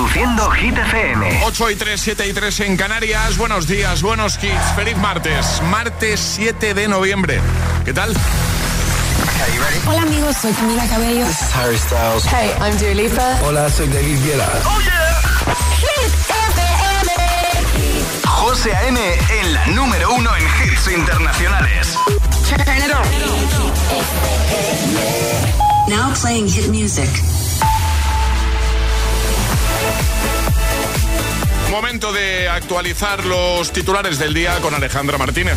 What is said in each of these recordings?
Reproduciendo Hit FM. 8 y 3, 7 y 3 en Canarias. Buenos días, buenos hits. Feliz martes. Martes 7 de noviembre. ¿Qué tal? Hola amigos, soy Camila Cabello. This is Harry Styles. Hey, I'm Dua Lipa. Hola, soy David Guetta. Oh yeah. Hit FM. José A.M. en la número uno en hits internacionales. Turn it on. Now playing hit music. Momento de actualizar los titulares del día con Alejandra Martínez.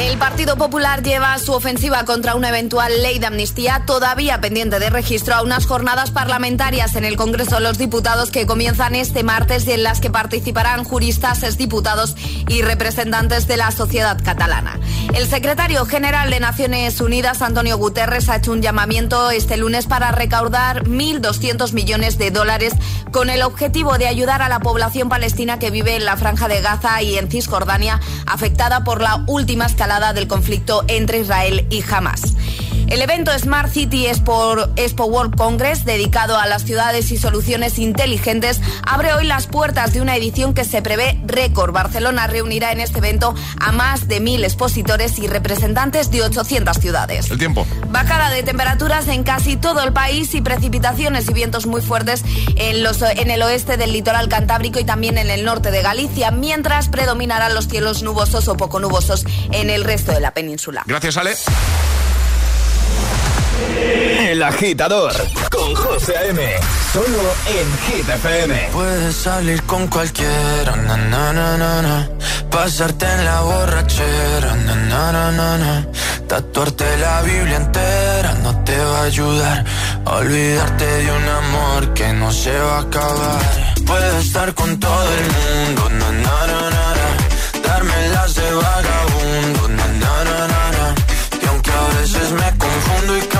El Partido Popular lleva su ofensiva contra una eventual ley de amnistía todavía pendiente de registro a unas jornadas parlamentarias en el Congreso de los Diputados que comienzan este martes y en las que participarán juristas, exdiputados y representantes de la sociedad catalana. El secretario general de Naciones Unidas, Antonio Guterres, ha hecho un llamamiento este lunes para recaudar 1.200 millones de dólares con el objetivo de ayudar a la población palestina que vive en la franja de Gaza y en Cisjordania, afectada por la última escalada del conflicto entre Israel y Hamas. El evento Smart City Expo, Expo World Congress, dedicado a las ciudades y soluciones inteligentes, abre hoy las puertas de una edición que se prevé récord. Barcelona reunirá en este evento a más de mil expositores y representantes de 800 ciudades. El tiempo. Bajada de temperaturas en casi todo el país y precipitaciones y vientos muy fuertes en, los, en el oeste del litoral cantábrico y también en el norte de Galicia, mientras predominarán los cielos nubosos o poco nubosos en el resto de la península. Gracias, Ale. El agitador con José A.M. Solo en Hit FM. Puedes salir con cualquiera, na, na, na, pasarte en la borrachera, na, tatuarte la Biblia entera no te va a ayudar olvidarte de un amor que no se va a acabar. Puedes estar con todo el mundo, darme las de vagabundo, y aunque a veces me confundo y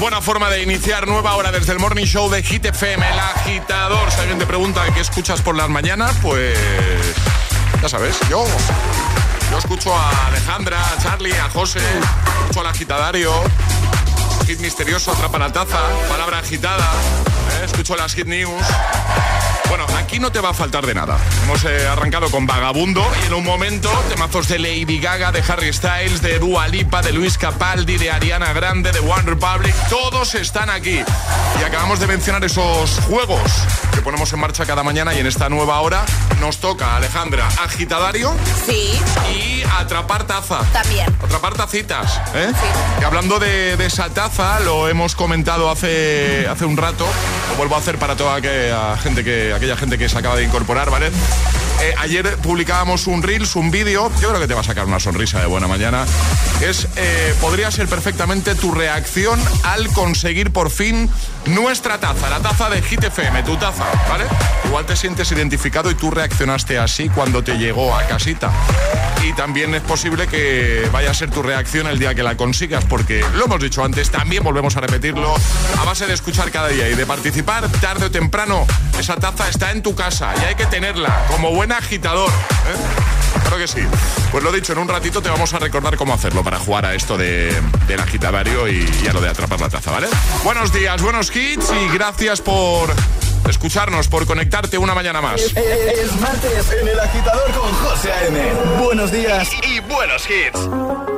Buena forma de iniciar nueva hora desde el Morning Show de Hit FM, el agitador. Si alguien te pregunta qué escuchas por las mañanas, pues ya sabes, yo Yo escucho a Alejandra, a Charlie, a José, escucho al agitadario, hit misterioso, atrapa taza, palabra agitada, ¿eh? escucho las hit news. Bueno, aquí no te va a faltar de nada. Hemos eh, arrancado con Vagabundo y en un momento temazos de Lady Gaga, de Harry Styles, de Dua Lipa, de Luis Capaldi, de Ariana Grande, de One Republic. Todos están aquí. Y acabamos de mencionar esos juegos que ponemos en marcha cada mañana y en esta nueva hora nos toca, Alejandra, agitadario. Sí. Y atrapar taza. También. Atrapar tacitas. ¿eh? Sí. Y hablando de, de, esa taza, lo hemos comentado hace, hace un rato. Lo vuelvo a hacer para toda aquella gente que aquella gente que se acaba de incorporar, ¿vale? Eh, ayer publicábamos un Reels, un vídeo, yo creo que te va a sacar una sonrisa de buena mañana. Es, eh, podría ser perfectamente tu reacción al conseguir por fin nuestra taza, la taza de Hit FM, tu taza, ¿vale? Igual te sientes identificado y tú reaccionaste así cuando te llegó a casita. Y también es posible que vaya a ser tu reacción el día que la consigas, porque lo hemos dicho antes, también volvemos a repetirlo, a base de escuchar cada día y de participar, tarde o temprano, esa taza está en tu casa y hay que tenerla como buen agitador. ¿eh? Claro que sí. Pues lo dicho, en un ratito te vamos a recordar cómo hacerlo para jugar a esto de, del agitadario y, y a lo de atrapar la taza, ¿vale? Buenos días, buenos hits y gracias por escucharnos, por conectarte una mañana más. Es, es, martes en el agitador con José A.M. Buenos días y, y buenos hits.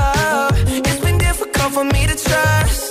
for me to trust.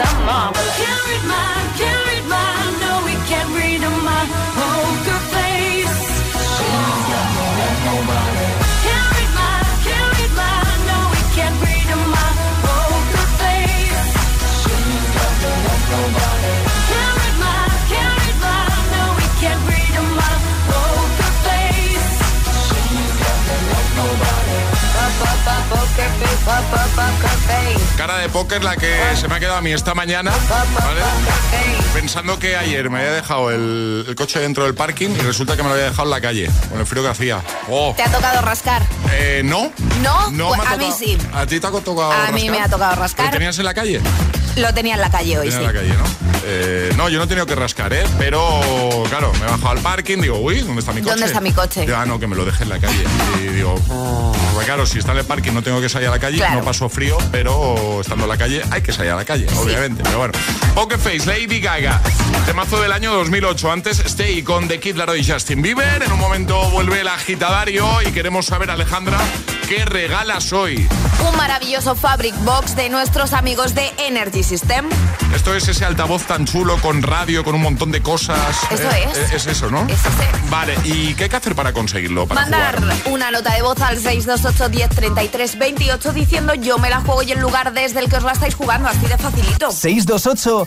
the marvelous. Can't read mine, can't read mine. No, we can't read mine. Cara de póker la que se me ha quedado a mí esta mañana, ¿vale? Pensando que ayer me había dejado el, el coche dentro del parking y resulta que me lo había dejado en la calle, con el frío que hacía. Oh, ¿Te ha tocado rascar? eh, ¿No? ¿No? Pues me ha a mí sí. ¿A ti te ha tocado A mí me ha tocado rascar. ¿Lo tenías en la calle? Lo tenía en la calle hoy, Tenía sí. en la calle, ¿no? Eh, no, yo no he tenido que rascar, ¿eh? Pero, claro, me he bajado al parking, digo, uy, ¿dónde está mi coche? ¿Dónde está mi coche? Ah, no, que me lo deje en la calle. Y digo, pues claro, si está en el parking no tengo que salir a la calle, Claro. no paso frío, pero estando en la calle hay que salir a la calle, obviamente. Pero bueno, Poker Face, Lady Gaga, temazo del año 2008. Antes, Stay con The Kid Laroi y Justin Bieber. En un momento vuelve el agitadario y queremos saber, Alejandra, ¿qué regalas hoy? Un maravilloso Fabric Box de nuestros amigos de Energy System. Esto es ese altavoz tan chulo con radio, con un montón de cosas. Eso Eh, es. eh, Es eso, ¿no? Es ese. Vale, ¿y qué hay que hacer para conseguirlo? Para Mandar jugar? una nota de voz al 628 10 33 28 diciendo yo me la juego y el lugar desde el que os la estáis jugando, así de facilito. 628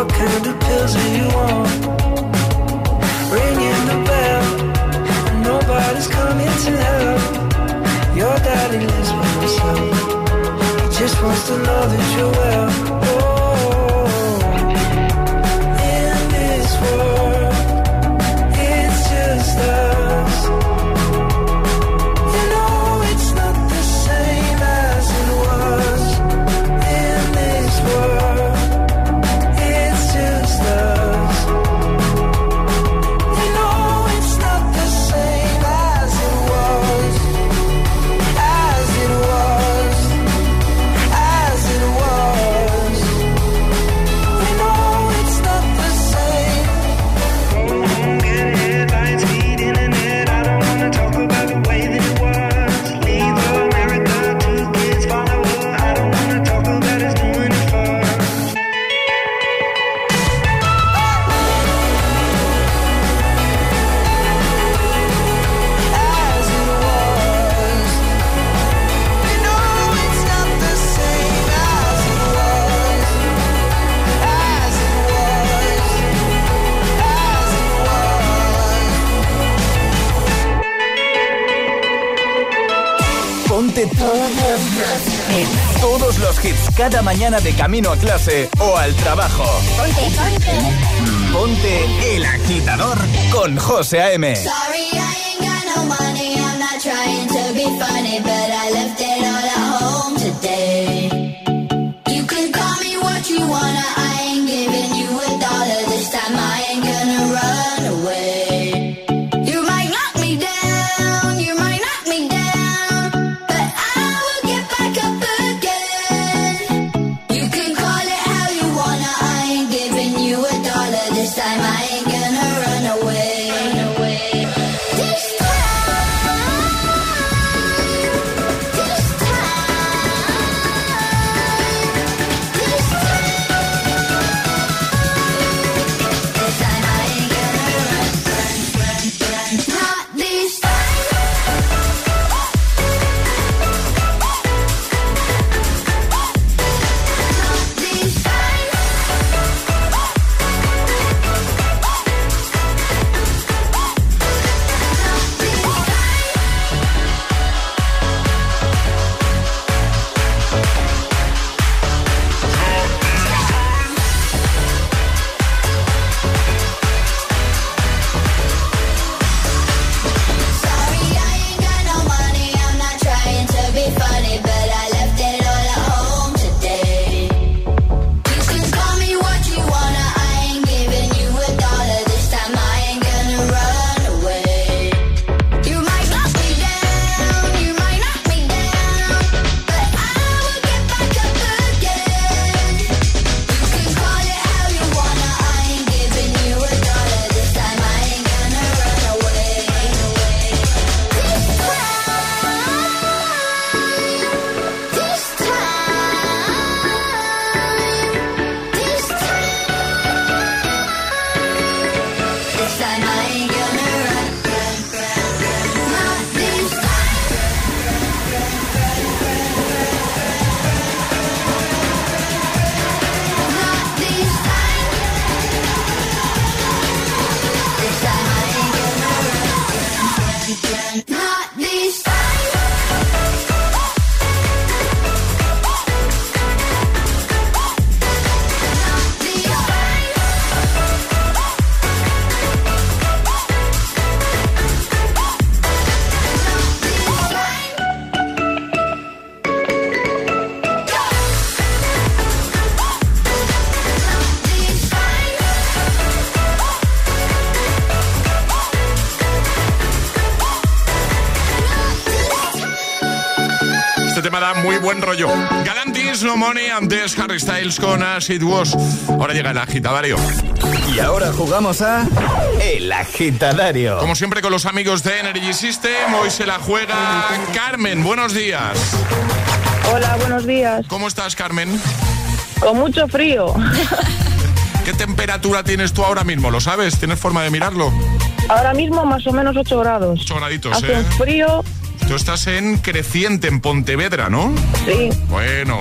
What kind of pills are you on? Ringing the bell, and nobody's coming to help. Your daddy lives by himself. He just wants to know that you're well. Cada mañana de camino a clase o al trabajo. Ponte, ponte. Ponte el agitador con José A.M. Sorry, I ain't got no money. I'm not trying to be funny, but I left it all at home today. You can call me what you wanna. I Money, antes Harry Styles con As It Was. Ahora llega el agitadario. Y ahora jugamos a El Agitadario. Como siempre con los amigos de Energy System, hoy se la juega Carmen. Buenos días. Hola, buenos días. ¿Cómo estás, Carmen? Con mucho frío. ¿Qué temperatura tienes tú ahora mismo? ¿Lo sabes? ¿Tienes forma de mirarlo? Ahora mismo más o menos 8 grados. 8 graditos, Hace ¿eh? un frío, Tú estás en Creciente, en Pontevedra, ¿no? sí. Bueno.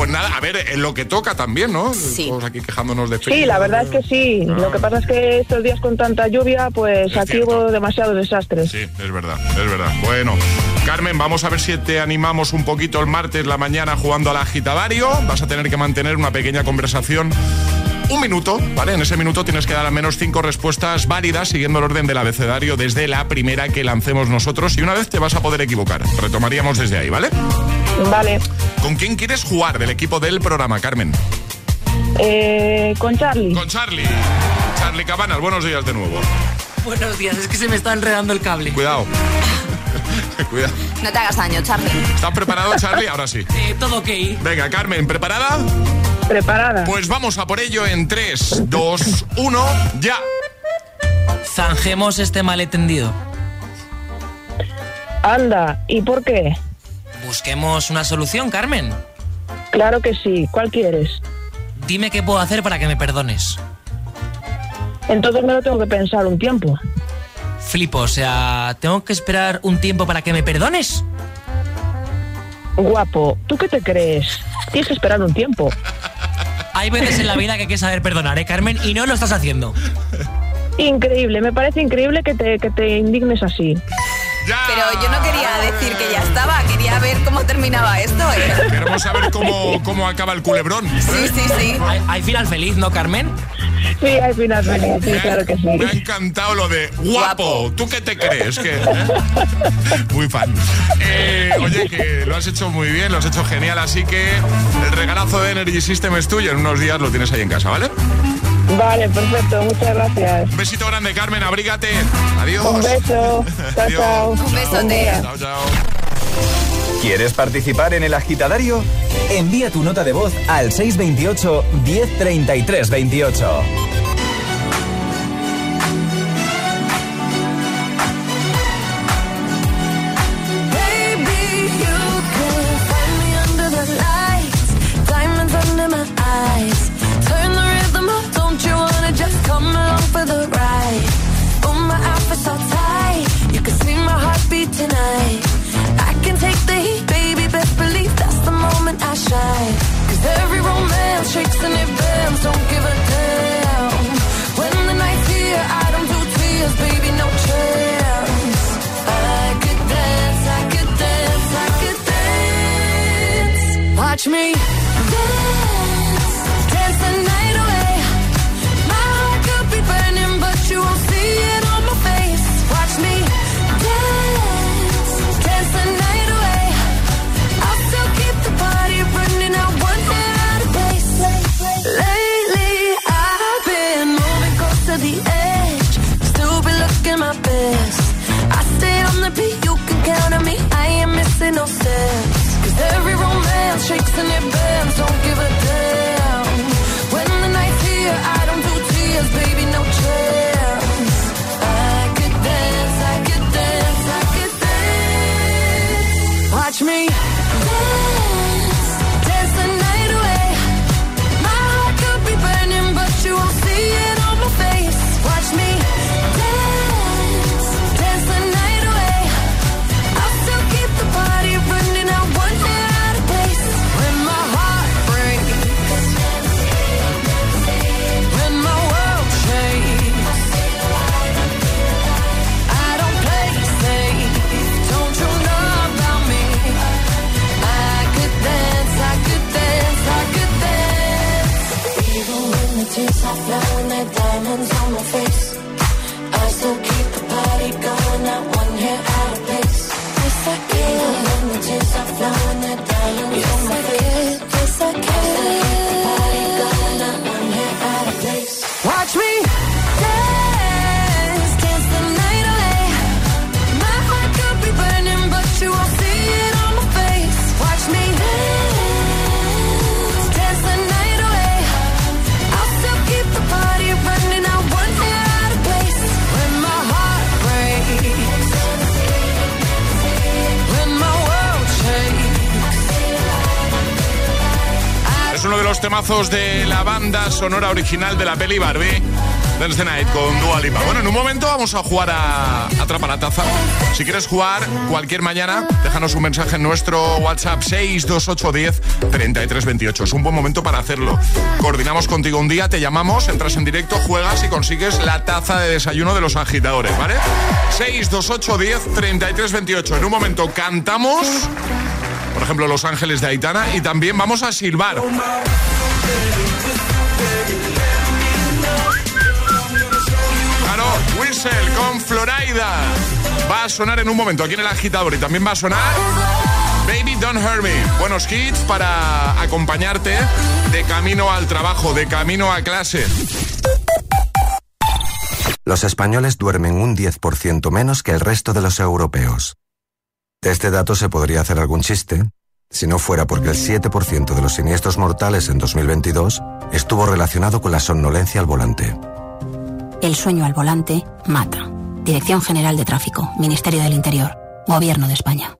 Pues nada, a ver, en lo que toca también, ¿no? Sí. Todos aquí quejándonos de frío. Sí, la verdad es que sí. Lo que pasa es que estos días con tanta lluvia, pues Es aquí cierto. hubo demasiados desastres. Sí, es verdad, es verdad. Bueno, Carmen, vamos a ver si te animamos un poquito el martes la mañana jugando al agitadario. Vas a tener que mantener una pequeña conversación. Un minuto, ¿vale? En ese minuto tienes que dar al menos cinco respuestas válidas siguiendo el orden del abecedario desde la primera que lancemos nosotros y una vez te vas a poder equivocar. Retomaríamos desde ahí, ¿vale? Vale. ¿Con quién quieres jugar del equipo del programa, Carmen? Eh, con Charlie. Con Charlie. Charlie Cabanas, buenos días de nuevo. Buenos días, es que se me está enredando el cable. Cuidado. Cuidado. No te hagas daño, Charlie. ¿Estás preparado, Charlie? Ahora sí. Eh, todo ok. Venga, Carmen, ¿preparada? Preparada. Pues vamos a por ello en 3, 2, 1, ya. Zanjemos este malentendido. Anda, ¿y por qué? Busquemos una solución, Carmen. Claro que sí. ¿Cuál quieres? Dime qué puedo hacer para que me perdones. Entonces me lo tengo que pensar un tiempo. Flipo, o sea, ¿tengo que esperar un tiempo para que me perdones? Guapo, ¿tú qué te crees? Tienes que esperar un tiempo. Hay veces en la vida que hay que saber perdonar, ¿eh, Carmen? Y no lo estás haciendo. Increíble, me parece increíble que te, que te indignes así. Pero yo no quería decir que ya estaba, quería ver cómo terminaba esto. ¿eh? Queremos saber cómo, cómo acaba el culebrón. Sí, sí, sí. ¿Hay, hay final feliz, no, Carmen? Sí, hay final feliz, sí, claro que sí. Me ha encantado lo de guapo. ¿Tú qué te crees? Que, eh? Muy fan. Eh, oye, que lo has hecho muy bien, lo has hecho genial, así que el regalazo de Energy System es tuyo. En unos días lo tienes ahí en casa, ¿vale? Vale, perfecto, muchas gracias. Un besito grande, Carmen, abrígate. Adiós. Un beso. Chao, chao. Un besote. Chao, chao. ¿Quieres participar en el agitadario? Envía tu nota de voz al 628 1033 28. Watch me de la banda sonora original de la peli Barbie. Dance the Night con Dua Lipa. Bueno, en un momento vamos a jugar a Atrapa la Taza. Si quieres jugar cualquier mañana, déjanos un mensaje en nuestro WhatsApp 62810 3328. Es un buen momento para hacerlo. Coordinamos contigo un día, te llamamos, entras en directo, juegas y consigues la taza de desayuno de los agitadores, ¿vale? 62810 3328. En un momento cantamos, por ejemplo, Los Ángeles de Aitana y también vamos a silbar. Claro, Whistle con Florida. Va a sonar en un momento aquí en el agitador y también va a sonar Baby Don't Hurt Me. Buenos hits para acompañarte de camino al trabajo, de camino a clase. Los españoles duermen un 10% menos que el resto de los europeos. De este dato se podría hacer algún chiste, si no fuera porque el 7% de los siniestros mortales en 2022 estuvo relacionado con la somnolencia al volante. El sueño al volante mata. Dirección General de Tráfico, Ministerio del Interior, Gobierno de España.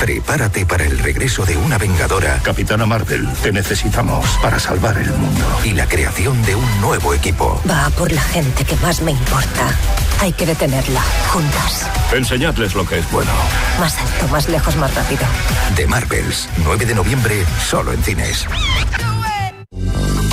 Prepárate para el regreso de una vengadora. Capitana Marvel, te necesitamos para salvar el mundo. Y la creación de un nuevo equipo. Va por la gente que más me importa. Hay que detenerla, juntas. Enseñadles lo que es bueno. Más alto, más lejos, más rápido. The Marvels, 9 de noviembre, solo en cines.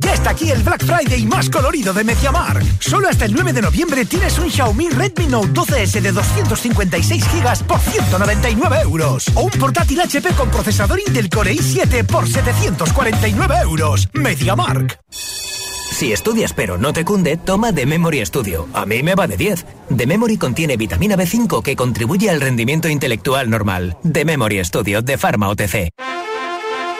Ya está aquí el Black Friday más colorido de MediaMark. Solo hasta el 9 de noviembre tienes un Xiaomi Redmi Note 12S de 256 GB por 199 euros. O un portátil HP con procesador Intel Core i7 por 749 euros. MediaMark. Si estudias pero no te cunde, toma The Memory Studio. A mí me va de 10. The Memory contiene vitamina B5 que contribuye al rendimiento intelectual normal. The Memory Studio de Pharma OTC.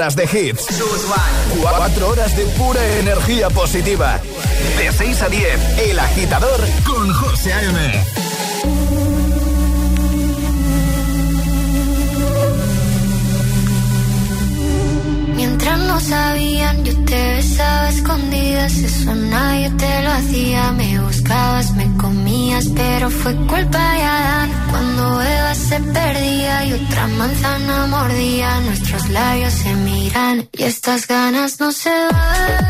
Horas de hits. Cuatro horas de pura energía positiva. De 6 a 10, El Agitador con José A.M. Mientras no sabían, yo te besaba escondidas. Eso nadie te lo hacía. Me buscabas, me comías, pero fue culpa de Adán. Cuando Eva se perdía y otra manzana mordía, nuestros labios se miran y estas ganas no se van.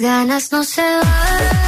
ganas no se van.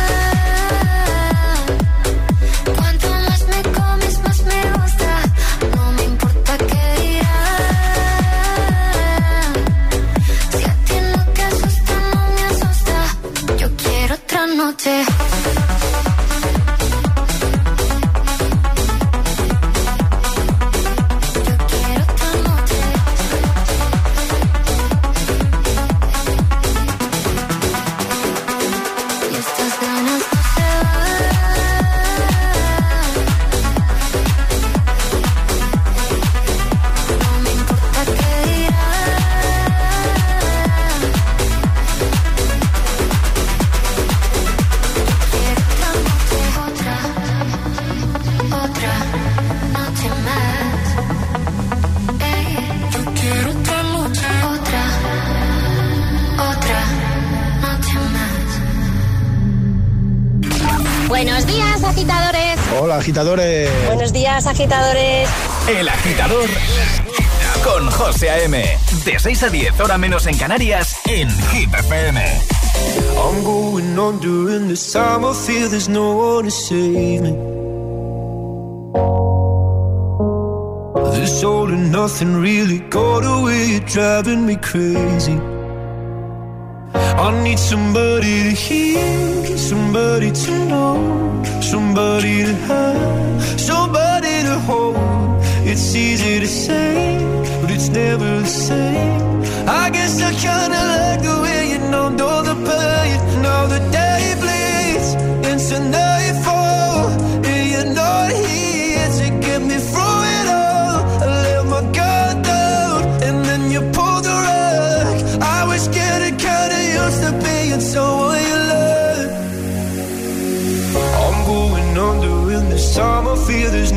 Buenos días, agitadores. Hola, agitadores. Buenos días, agitadores. El agitador con José A.M. De 6 a 10, hora menos en Canarias, en Hit FM. I'm going on during this time. I feel there's no one to save me. This all and nothing really got away. You're driving me crazy. I need somebody to hear, somebody to know, somebody to have, somebody to hold. It's easy to say, but it's never the same. I guess I kinda like the way you know, know the pain. Now the day bleeds into nightfall,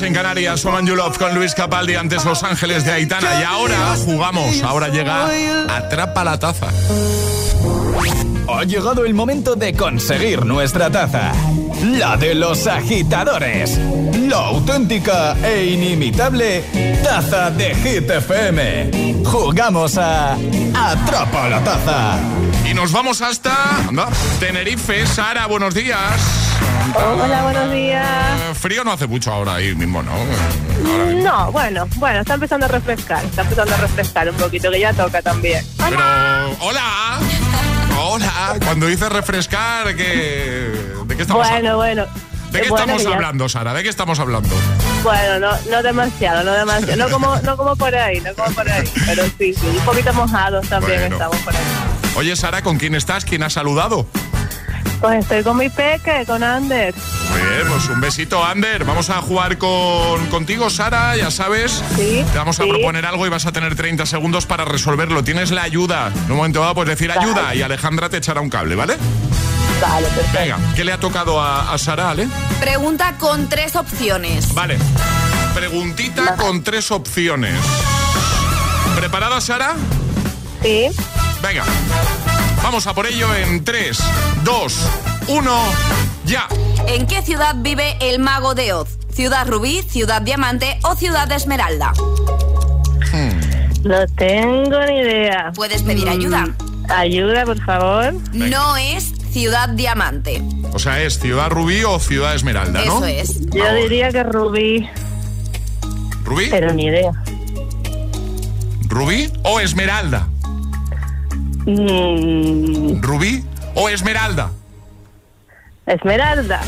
en Canarias. Soman You Love con Luis Capaldi, antes Los Ángeles de Aitana. Y ahora jugamos, ahora llega Atrapa la Taza. Ha llegado el momento de conseguir nuestra taza. La de los agitadores. La auténtica e inimitable taza de Hit FM. Jugamos a Atrapa la taza. Y nos vamos hasta anda, Tenerife. Sara, buenos días. Hola, buenos días. Eh, Frío no hace mucho ahora ahí mismo, ¿no? Ahora mismo. No, bueno, bueno, está empezando a refrescar, está empezando a refrescar un poquito, que ya toca también. Pero, hola. Hola. Cuando dices refrescar, ¿qué, ¿de qué estamos Bueno, bueno, ¿De qué Bueno, estamos hablando, Sara? ¿De qué estamos hablando? Bueno, no, no demasiado, no demasiado. No como, no como por ahí, no como por ahí. Pero sí, sí, un poquito mojados también Bueno. estamos por ahí. Oye, Sara, ¿con quién estás? ¿Quién ha saludado? Pues estoy con mi peque, con Ander. Muy bien, pues un besito, Ander. Vamos a jugar con, contigo, Sara, ya sabes. Sí. Te vamos a sí. proponer algo y vas a tener 30 segundos para resolverlo. Tienes la ayuda. En un momento dado puedes decir Vale. ayuda y Alejandra te echará un cable, ¿vale? Vale, perfecto. Venga, ¿qué le ha tocado a, a Sara, Ale? Pregunta con tres opciones. Vale. Preguntita con tres opciones. ¿Preparada, Sara? Sí. Venga. Vamos a por ello en 3, 2, 1, ya. ¿En qué ciudad vive el mago de Oz? ¿Ciudad Rubí, Ciudad Diamante o Ciudad Esmeralda? No tengo ni idea. ¿Puedes pedir ayuda? Ayuda, por favor. No es Ciudad Diamante. O sea, es Ciudad Rubí o Ciudad Esmeralda, ¿no? Eso es. Yo diría que Rubí, ¿Rubí? pero ni idea. ¿Rubí o Esmeralda? Mm, ¿Rubí o Esmeralda? Esmeralda.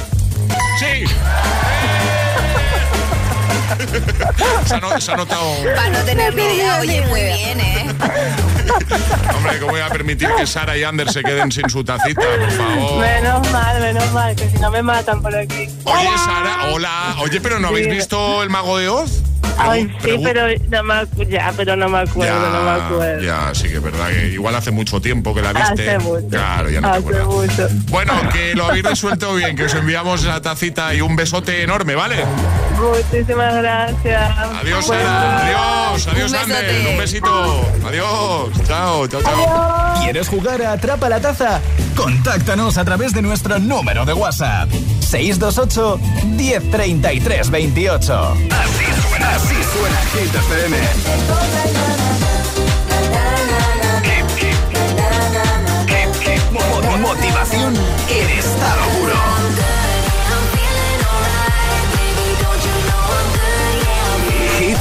¡Sí! se, ha no- se ha notado... Para no tener ni idea, oye, muy bien, ¿eh? Hombre, ¿cómo voy a permitir que Sara y Ander se queden sin su tacita, por favor? Menos mal, menos mal, que si no me matan por aquí. Oye, Sara, hola. Oye, pero ¿no habéis Sí. visto El Mago de Oz? Ay, sí, pero no me, acu- ya, pero no me acuerdo, no me acuerdo. ya, sí que es verdad que igual hace mucho tiempo que la viste. Hace mucho. Claro, ya no te Hace mucho. Bueno, que lo habéis resuelto bien, que os enviamos la tacita y un besote enorme, ¿vale? Muchísimas gracias. Adiós. Sara. Adiós, adiós, Un Ander. Un besito. Adiós. Chao, chao, chao. ¿Quieres jugar a Atrapa la Taza? Contáctanos a través de nuestro número de WhatsApp. 628 1033 28. Así suena, así suena Hit FM. Motivación en estado puro. Hit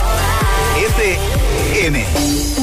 FM.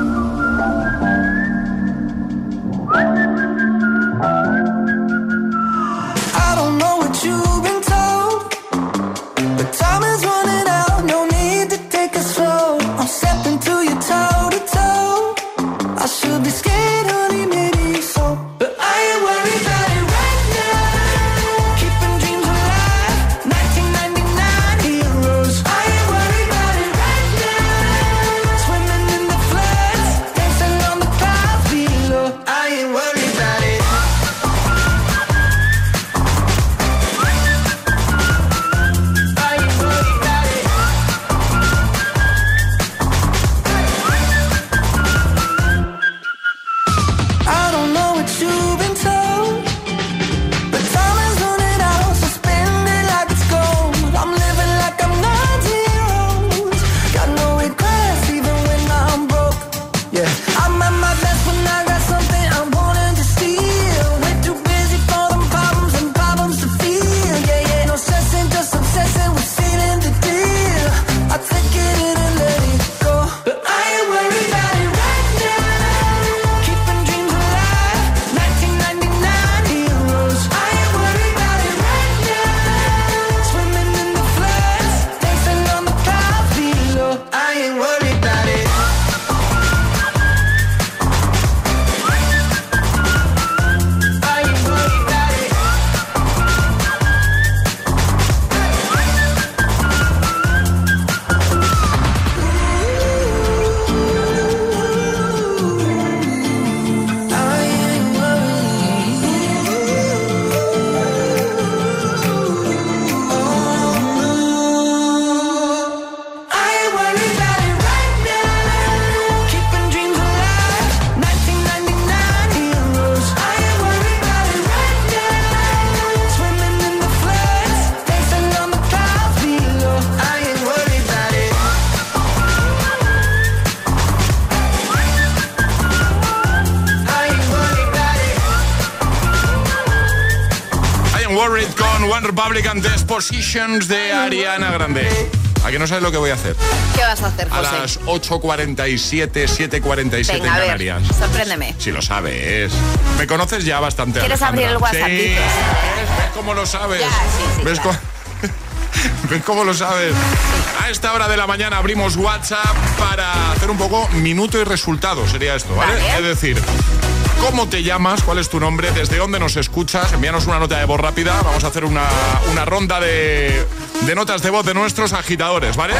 Positions de Ariana Grande. ¿A que no sabes lo que voy a hacer? ¿Qué vas a hacer, José? A las 8.47, 7.47 en Canarias. sorpréndeme. Si lo sabes. Me conoces ya bastante, ¿Quieres abrir el WhatsApp? Sí. ¿Ves, cómo lo sabes? ¿Ves, cómo... lo sabes? A esta hora de la mañana abrimos WhatsApp para hacer un poco minuto y resultado, sería esto, ¿vale? Es decir, cómo te llamas, cuál es tu nombre, desde dónde nos escuchas. Envíanos una nota de voz rápida. Vamos a hacer una, una ronda de, de notas de voz de nuestros agitadores, ¿vale?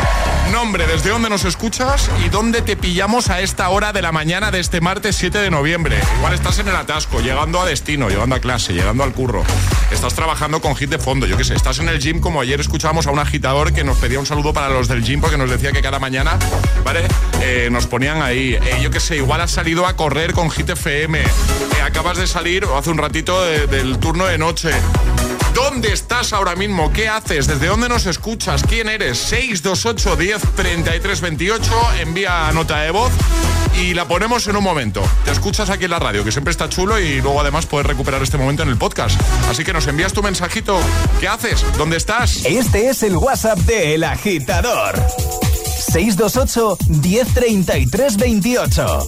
Nombre, desde dónde nos escuchas y dónde te pillamos a esta hora de la mañana de este martes 7 de noviembre. Igual estás en el atasco, llegando a destino, llegando a clase, llegando al curro. Estás trabajando con hit de fondo, yo qué sé. Estás en el gym, como ayer escuchábamos a un agitador que nos pedía un saludo para los del gym porque nos decía que cada mañana, ¿vale? Eh, nos ponían ahí. Eh, yo qué sé, igual has salido a correr con Hit FM. Eh, acabas de salir hace un ratito del turno de noche. ¿Dónde estás ahora mismo? ¿Qué haces? ¿Desde dónde nos escuchas? ¿Quién eres? 628 10 33 28. Envía nota de voz y la ponemos en un momento. Te escuchas aquí en la radio, que siempre está chulo y luego además puedes recuperar este momento en el podcast. Así que nos envías tu mensajito. ¿Qué haces? ¿Dónde estás? Este es el WhatsApp de El Agitador. 628 1033 28.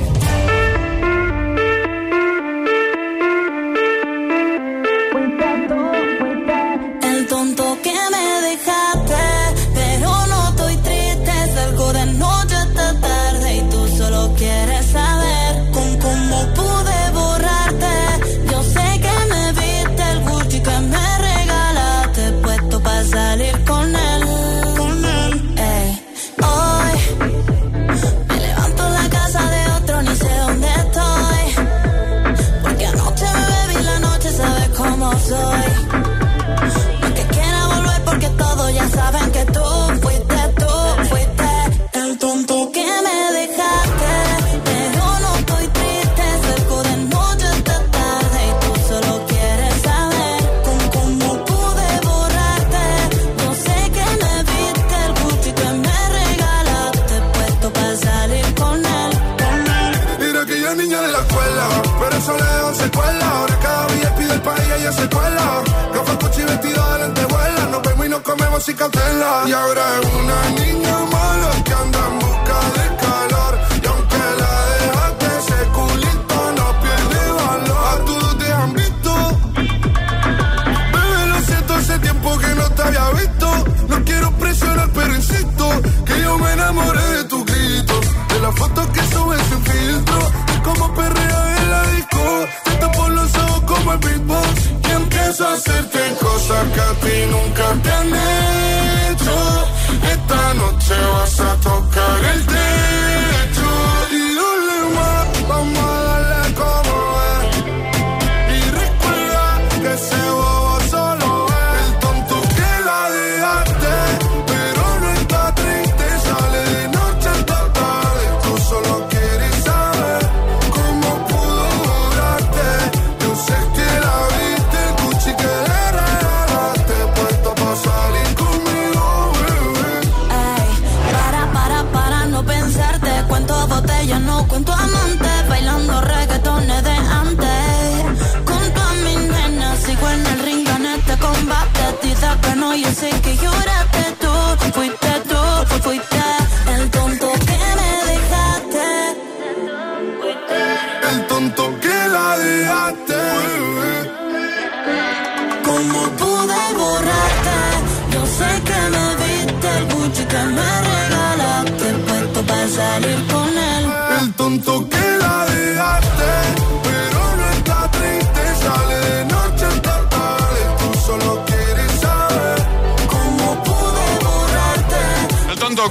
yo sé que llora.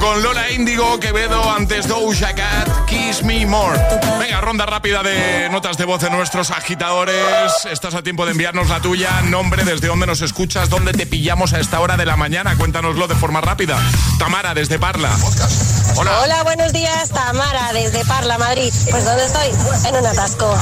con Lola Índigo, Quevedo, antes Doja Cat, Kiss Me More. Venga, ronda rápida de notas de voz de nuestros agitadores. Estás a tiempo de enviarnos la tuya, nombre, desde dónde nos escuchas, dónde te pillamos a esta hora de la mañana. Cuéntanoslo de forma rápida. Tamara, desde Parla. Hola. Hola, buenos días, Tamara, desde Parla, Madrid. Pues ¿dónde estoy? En un atasco.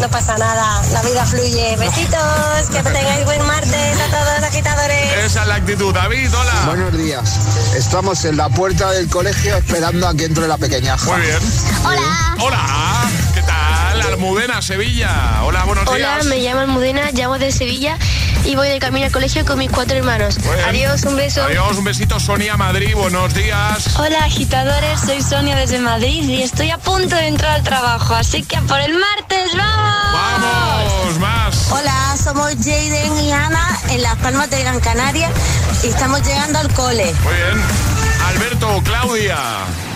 No pasa nada, la vida fluye. Besitos, que tengáis buen martes a todos los agitadores. Esa es la actitud. David, hola. Buenos días. Estamos en la puerta del colegio esperando a que entre la pequeña. Muy bien. Hola. Hola. ¿Qué tal? Almudena, Sevilla. Hola, buenos días. Hola, me llamo Almudena, llamo de Sevilla y voy de camino al colegio con mis cuatro hermanos. Adiós, un beso. Adiós, un besito, Sonia Madrid, buenos días. Hola, agitadores, soy Sonia desde Madrid y estoy a punto de entrar al trabajo, así que por el martes, ¡vamos! ¡Vamos! ¡Más! Hola, somos Jaden y Ana en Las Palmas de Gran Canaria y estamos llegando al cole. Muy bien. Alberto, Claudia.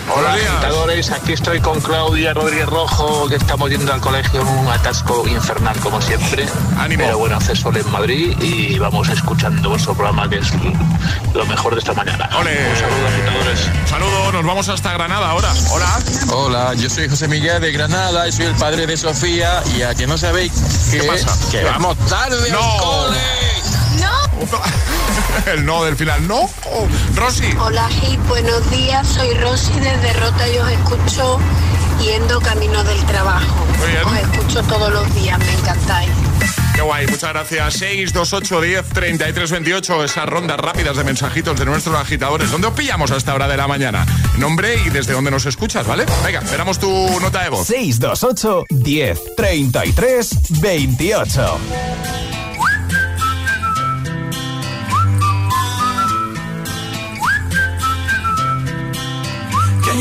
Hola, agitadores. Aquí estoy con Claudia Rodríguez Rojo, que estamos yendo al colegio en un atasco infernal, como siempre. Ánimo. Pero bueno, hace sol en Madrid y vamos escuchando vuestro programa, que es lo mejor de esta mañana. Ole. Un saludo, agitadores. Saludo, nos vamos hasta Granada ahora. Hola. Hola, yo soy José Miguel de Granada y soy el padre de Sofía. Y a que no sabéis que, ¿Qué pasa? que vamos tarde No. al cole. El no del final. No. Oh, Rosy. Hola, Hit, buenos días. Soy Rosy desde Rota y os escucho yendo camino del trabajo. Muy bien. Os escucho todos los días, me encantáis. Qué guay, muchas gracias. 628 10 33 28, esas rondas rápidas de mensajitos de nuestros agitadores. ¿Dónde os pillamos a esta hora de la mañana? Nombre y desde dónde nos escuchas, ¿vale? Venga, esperamos tu nota de voz. 628 10 33 28.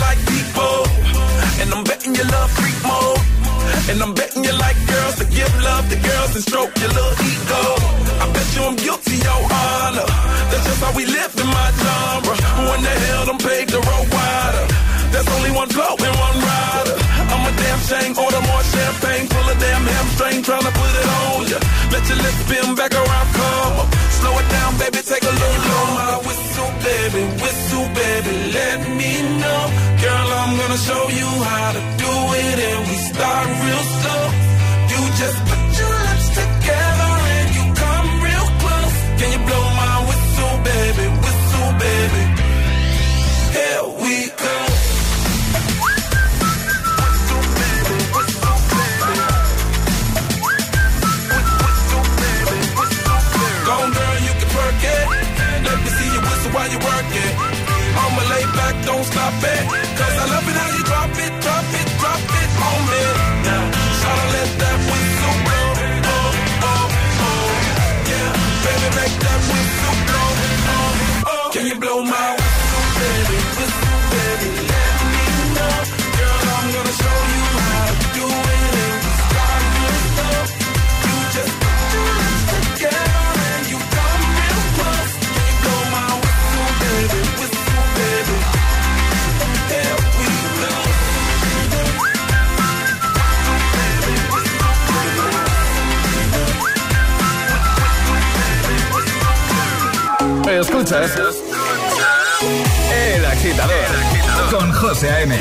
Like people, and I'm betting you love freak mode. And I'm betting you like girls to give love to girls and stroke your little ego. I bet you I'm guilty, your honor. That's just how we live in my genre. When the hell done paved the road wider? There's only one flow and one rider. I'm a damn shame, order more champagne, pull a damn hamstring, tryna put it on ya. Let your lips spin back around, come up. Slow it down, baby, take a little blow my whistle, baby, whistle, baby, let me know. Show you how to do it, and we start real slow. You just Escuchas El Agitador. Con José A.M.